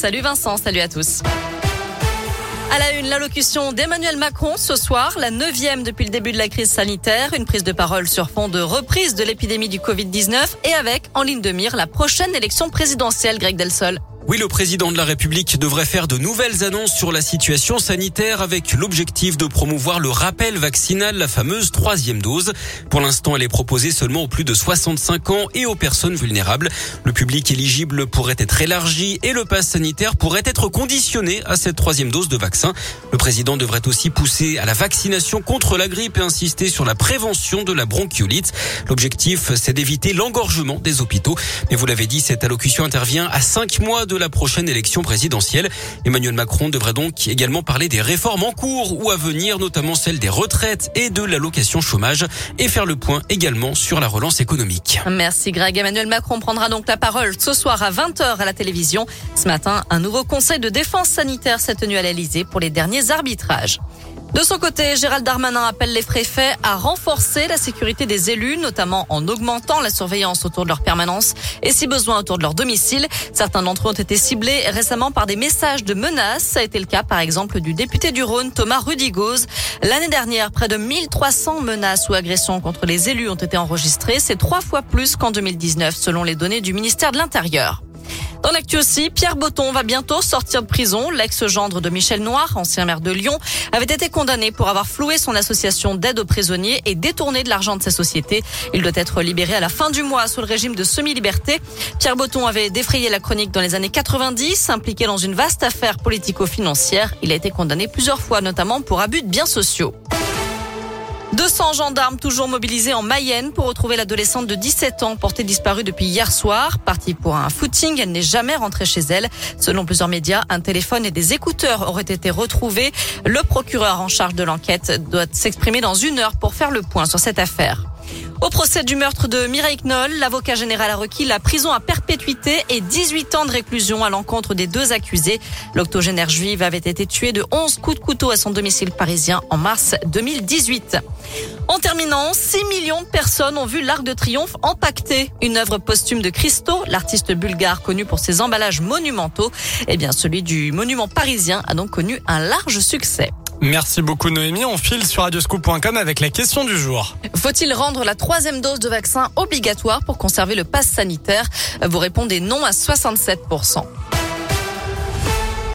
Salut Vincent, salut à tous. À la une, l'allocution d'Emmanuel Macron ce soir, la neuvième depuis le début de la crise sanitaire, une prise de parole sur fond de reprise de l'épidémie du Covid-19 et avec, en ligne de mire, la prochaine élection présidentielle, Greg Delsol. Oui, le président de la République devrait faire de nouvelles annonces sur la situation sanitaire avec l'objectif de promouvoir le rappel vaccinal, la fameuse troisième dose. Pour l'instant, elle est proposée seulement aux plus de 65 ans et aux personnes vulnérables. Le public éligible pourrait être élargi et le pass sanitaire pourrait être conditionné à cette troisième dose de vaccin. Le président devrait aussi pousser à la vaccination contre la grippe et insister sur la prévention de la bronchiolite. L'objectif, c'est d'éviter l'engorgement des hôpitaux. Mais vous l'avez dit, cette allocution intervient à cinq mois de la prochaine élection présidentielle. Emmanuel Macron devrait donc également parler des réformes en cours ou à venir, notamment celle des retraites et de l'allocation chômage et faire le point également sur la relance économique. Merci Greg. Emmanuel Macron prendra donc la parole ce soir à 20h à la télévision. Ce matin, un nouveau conseil de défense sanitaire s'est tenu à l'Elysée pour les derniers arbitrages. De son côté, Gérald Darmanin appelle les préfets à renforcer la sécurité des élus, notamment en augmentant la surveillance autour de leur permanence et si besoin autour de leur domicile. Certains d'entre eux ont été ciblés récemment par des messages de menaces. Ça a été le cas par exemple du député du Rhône, Thomas Rudigoz. L'année dernière, près de 1300 menaces ou agressions contre les élus ont été enregistrées. C'est trois fois plus qu'en 2019 selon les données du ministère de l'Intérieur. Dans l'actu aussi, Pierre Botton va bientôt sortir de prison. L'ex-gendre de Michel Noir, ancien maire de Lyon, avait été condamné pour avoir floué son association d'aide aux prisonniers et détourné de l'argent de sa société. Il doit être libéré à la fin du mois sous le régime de semi-liberté. Pierre Botton avait défrayé la chronique dans les années 90, impliqué dans une vaste affaire politico-financière. Il a été condamné plusieurs fois, notamment pour abus de biens sociaux. 200 gendarmes toujours mobilisés en Mayenne pour retrouver l'adolescente de 17 ans portée disparue depuis hier soir. Partie pour un footing, elle n'est jamais rentrée chez elle. Selon plusieurs médias, un téléphone et des écouteurs auraient été retrouvés. Le procureur en charge de l'enquête doit s'exprimer dans une heure pour faire le point sur cette affaire. Au procès du meurtre de Mireille Knoll, l'avocat général a requis la prison à perpétuité et 18 ans de réclusion à l'encontre des deux accusés. L'octogénaire juive avait été tuée de 11 coups de couteau à son domicile parisien en mars 2018. En terminant, 6 millions de personnes ont vu l'Arc de Triomphe empaqueté. Une œuvre posthume de Christo, l'artiste bulgare connu pour ses emballages monumentaux. Eh bien, celui du monument parisien a donc connu un large succès. Merci beaucoup Noémie. On file sur radioscoop.com avec la question du jour. Faut-il rendre la troisième dose de vaccin obligatoire pour conserver le pass sanitaire? Vous répondez non à 67%.